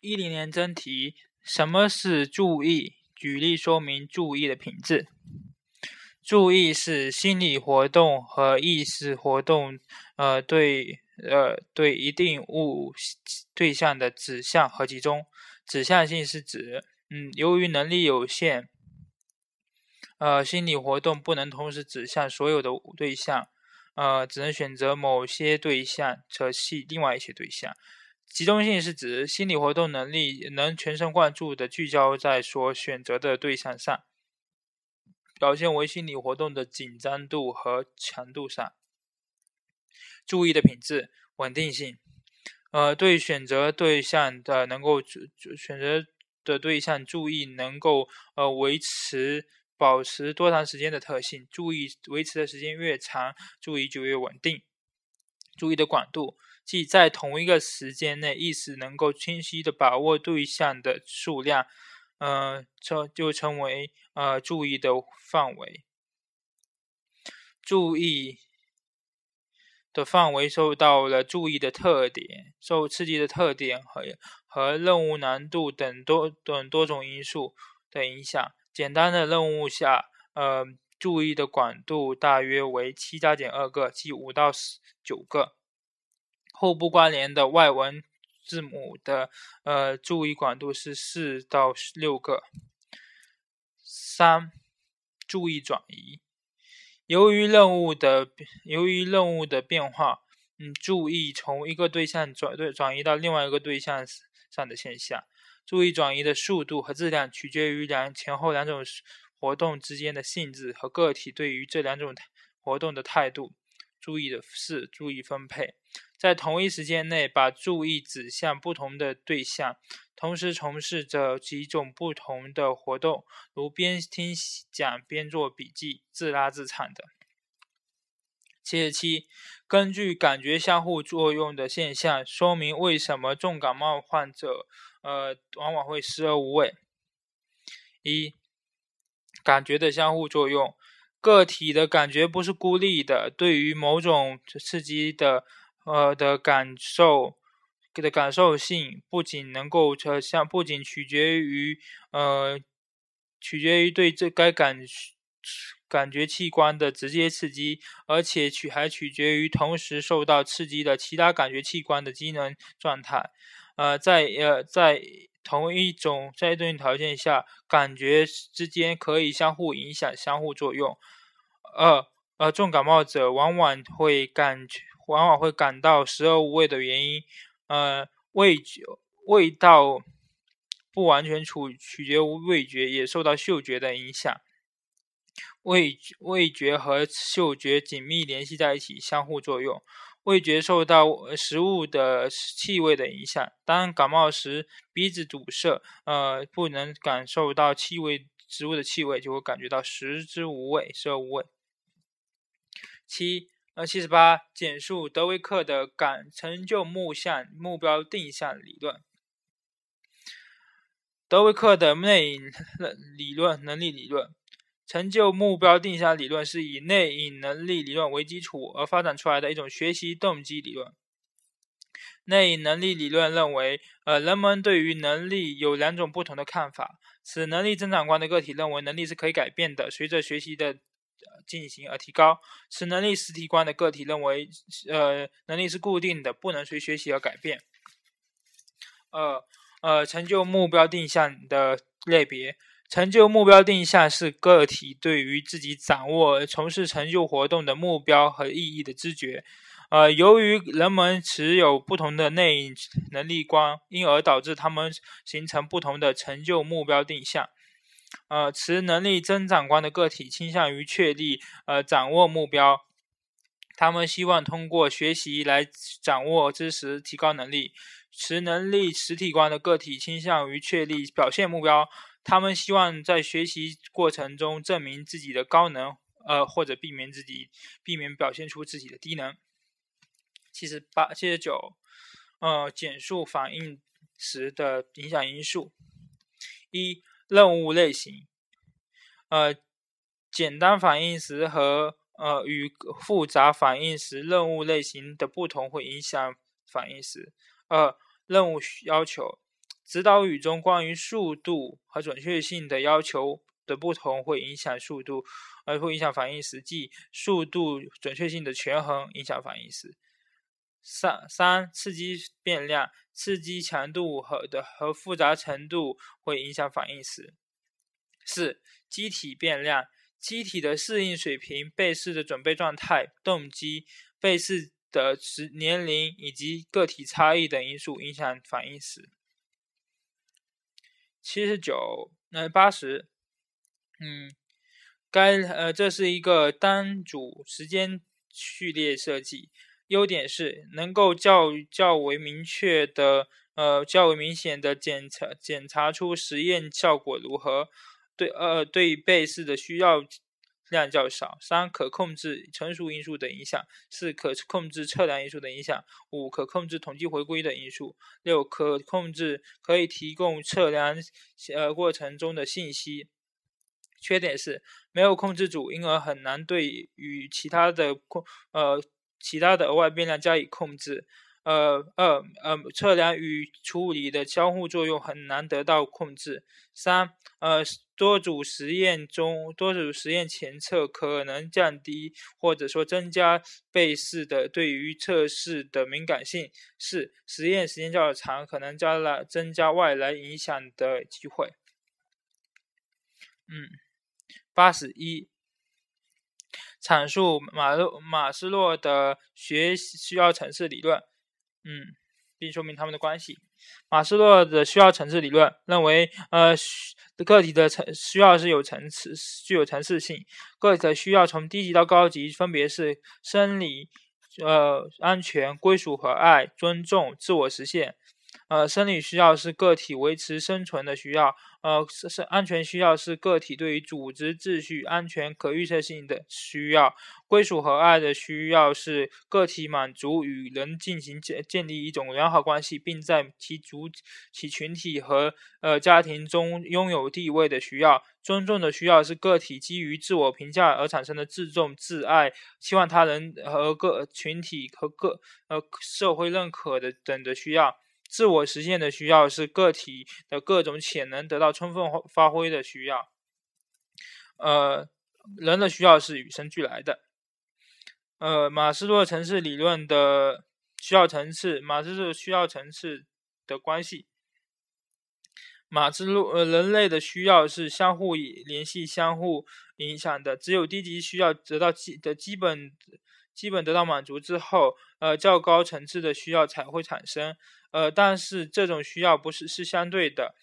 一零年真题：什么是注意？举例说明注意的品质。注意是心理活动和意识活动，呃，对，呃，对一定物对象的指向和集中。指向性是指，嗯，由于能力有限，呃，心理活动不能同时指向所有的对象，呃，只能选择某些对象，舍弃另外一些对象。集中性是指心理活动能力能全神贯注地聚焦在所选择的对象上，表现为心理活动的紧张度和强度上。注意的品质稳定性，呃，对选择对象的能够选择的对象注意能够呃维持保持多长时间的特性，注意维持的时间越长，注意就越稳定。注意的广度。即在同一个时间内，意识能够清晰的把握对象的数量，呃，称就称为呃注意的范围。注意的范围受到了注意的特点、受刺激的特点和和任务难度等多等多种因素的影响。简单的任务下，呃，注意的广度大约为七加减二个，即五到十九个。后部关联的外文字母的呃注意广度是四到六个。三、注意转移。由于任务的由于任务的变化，嗯，注意从一个对象转对转移到另外一个对象上的现象。注意转移的速度和质量取决于两前后两种活动之间的性质和个体对于这两种活动的态度。注意的是注意分配。在同一时间内，把注意指向不同的对象，同时从事着几种不同的活动，如边听讲边做笔记、自拉自唱的。七十七，根据感觉相互作用的现象，说明为什么重感冒患者，呃，往往会食而无味。一，感觉的相互作用，个体的感觉不是孤立的，对于某种刺激的。呃的感受的感受性不仅能够呃像不仅取决于呃取决于对这该感感觉器官的直接刺激，而且取还取决于同时受到刺激的其他感觉器官的机能状态。呃，在呃在同一种在一定条件下，感觉之间可以相互影响、相互作用。二呃，重感冒者往往会感觉。往往会感到食而无味的原因，呃，味觉味道不完全处取决于味觉，也受到嗅觉的影响。味味觉和嗅觉紧密联系在一起，相互作用。味觉受到食物的气味的影响。当感冒时，鼻子堵塞，呃，不能感受到气味，食物的气味，就会感觉到食之无味，食而无味。七。呃，七十八，简述德维克的感成就目向目标定向理论。德维克的内 理论能力理论，成就目标定向理论是以内隐能力理论为基础而发展出来的一种学习动机理论。内隐能力理论认为，呃，人们对于能力有两种不同的看法。此能力增长观的个体认为，能力是可以改变的，随着学习的。进行而提高，此能力实体观的个体认为，呃，能力是固定的，不能随学习而改变。呃呃，成就目标定向的类别，成就目标定向是个体对于自己掌握从事成就活动的目标和意义的知觉。呃，由于人们持有不同的内能力观，因而导致他们形成不同的成就目标定向。呃，持能力增长观的个体倾向于确立、呃掌握目标，他们希望通过学习来掌握知识、提高能力。持能力实体观的个体倾向于确立表现目标，他们希望在学习过程中证明自己的高能，呃或者避免自己避免表现出自己的低能。七十八、七十九，呃，简述反应时的影响因素。一任务类型，呃，简单反应时和呃与复杂反应时任务类型的不同会影响反应时。二、任务要求，指导语中关于速度和准确性的要求的不同，会影响速度，而会影响反应时，即速度准确性的权衡影响反应时。三三刺激变量，刺激强度和的和复杂程度会影响反应时。四机体变量，机体的适应水平、被试的准备状态、动机、被试的时年龄以及个体差异等因素影响反应时。七十九，呃，八十，嗯，该呃，这是一个单组时间序列设计。优点是能够较较为明确的，呃，较为明显的检查检查出实验效果如何。对，呃，对被试的需要量较少。三，可控制成熟因素的影响。四，可控制测量因素的影响。五，可控制统计回归的因素。六，可控制可以提供测量呃过程中的信息。缺点是没有控制组，因而很难对与其他的控呃。其他的额外变量加以控制，呃二呃测量与处理的交互作用很难得到控制。三呃多组实验中多组实验前测可能降低或者说增加被试的对于测试的敏感性。四实验时间较长，可能加了增加外来影响的机会。嗯，八十一。阐述马洛马斯洛的学需要层次理论，嗯，并说明他们的关系。马斯洛的需要层次理论认为，呃，个体的层需要是有层次、具有层次性。个体的需要从低级到高级，分别是生理、呃，安全、归属和爱、尊重、自我实现。呃，生理需要是个体维持生存的需要。呃，是是安全需要是个体对于组织秩序、安全、可预测性的需要；归属和爱的需要是个体满足与人进行建建立一种良好关系，并在其组其群体和呃家庭中拥有地位的需要；尊重的需要是个体基于自我评价而产生的自重、自爱，期望他人和个群体和个呃社会认可的等的需要。自我实现的需要是个体的各种潜能得到充分发挥的需要。呃，人的需要是与生俱来的。呃，马斯洛层次理论的需要层次，马斯洛需要层次的关系。马斯洛呃，人类的需要是相互联系、相互影响的。只有低级需要得到基的基本基本得到满足之后，呃，较高层次的需要才会产生。呃，但是这种需要不是是相对的。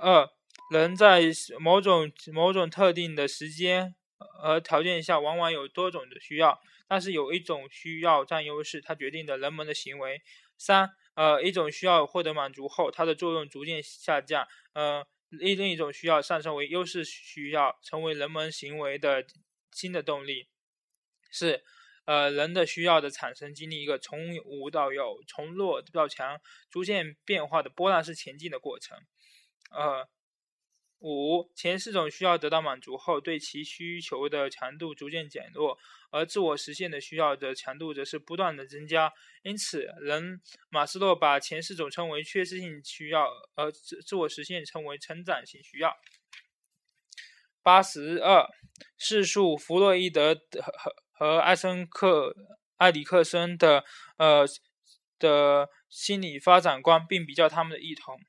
二，人在某种某种特定的时间和条件下，往往有多种的需要，但是有一种需要占优势，它决定了人们的行为。三，呃，一种需要获得满足后，它的作用逐渐下降。呃，另另一种需要上升为优势需要，成为人们行为的新的动力。四。呃，人的需要的产生经历一个从无到有、从弱到强、逐渐变化的波浪式前进的过程。呃，五前四种需要得到满足后，对其需求的强度逐渐减弱，而自我实现的需要的强度则是不断的增加。因此，人马斯洛把前四种称为缺失性需要，而自自我实现称为成长性需要。八十二，试述弗洛伊德和。和艾森克、埃里克森的呃的心理发展观，并比较他们的异同。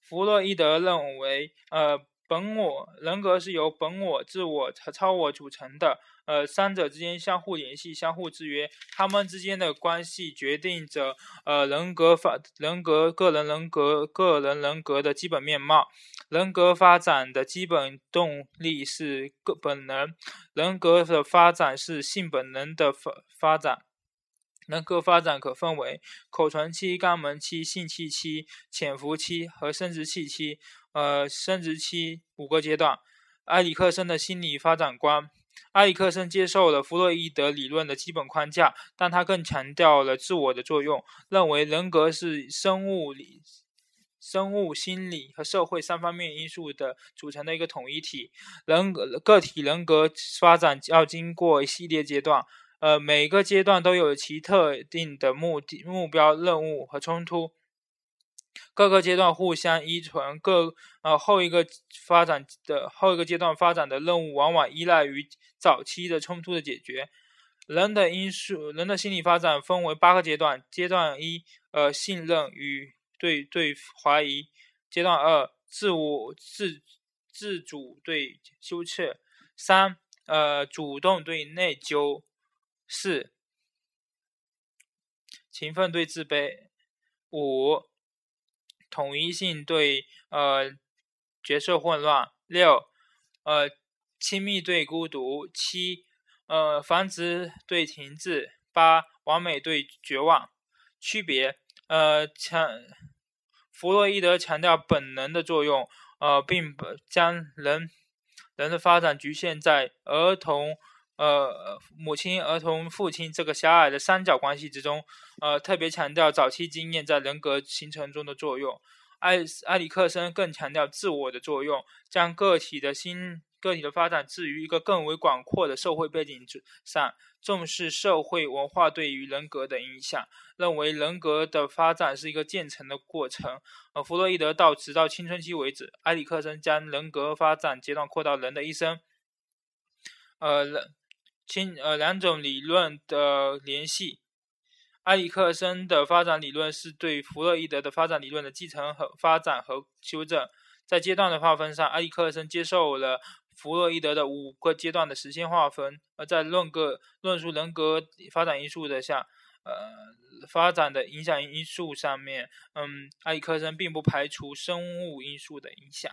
弗洛伊德认为，呃，本我人格是由本我、自我和超我组成的，呃，三者之间相互联系、相互制约，他们之间的关系决定着呃人格发人格个人人格个人人格的基本面貌。人格发展的基本动力是个本能，人格的发展是性本能的发发展。人格发展可分为口唇期、肛门期、性器期、潜伏期和生殖器期，呃，生殖期五个阶段。埃里克森的心理发展观，埃里克森接受了弗洛伊德理论的基本框架，但他更强调了自我的作用，认为人格是生物理。生物、心理和社会三方面因素的组成的一个统一体。人格个体人格发展要经过一系列阶段，呃，每个阶段都有其特定的目的、目标、任务和冲突。各个阶段互相依存，各呃后一个发展的后一个阶段发展的任务往往依赖于早期的冲突的解决。人的因素，人的心理发展分为八个阶段：阶段一，呃，信任与对对怀疑；阶段二，自我自自主对羞怯；三，呃，主动对内疚；四，勤奋对自卑；五。统一性对呃角色混乱。六呃亲密对孤独。七呃繁殖对停滞。八完美对绝望。区别呃强弗洛伊德强调本能的作用呃并不将人人的发展局限在儿童呃母亲儿童父亲这个狭隘的三角关系之中。呃，特别强调早期经验在人格形成中的作用。埃埃里克森更强调自我的作用，将个体的心个体的发展置于一个更为广阔的社会背景之上，重视社会文化对于人格的影响，认为人格的发展是一个渐层的过程。呃，弗洛伊德到直到青春期为止，埃里克森将人格发展阶段扩到人的一生。呃，人亲呃两种理论的联系。埃里克森的发展理论是对弗洛伊德的发展理论的继承和发展和修正。在阶段的划分上，埃里克森接受了弗洛伊德的五个阶段的时间划分；而在论个论述人格发展因素的下，呃，发展的影响因素上面，嗯，埃里克森并不排除生物因素的影响。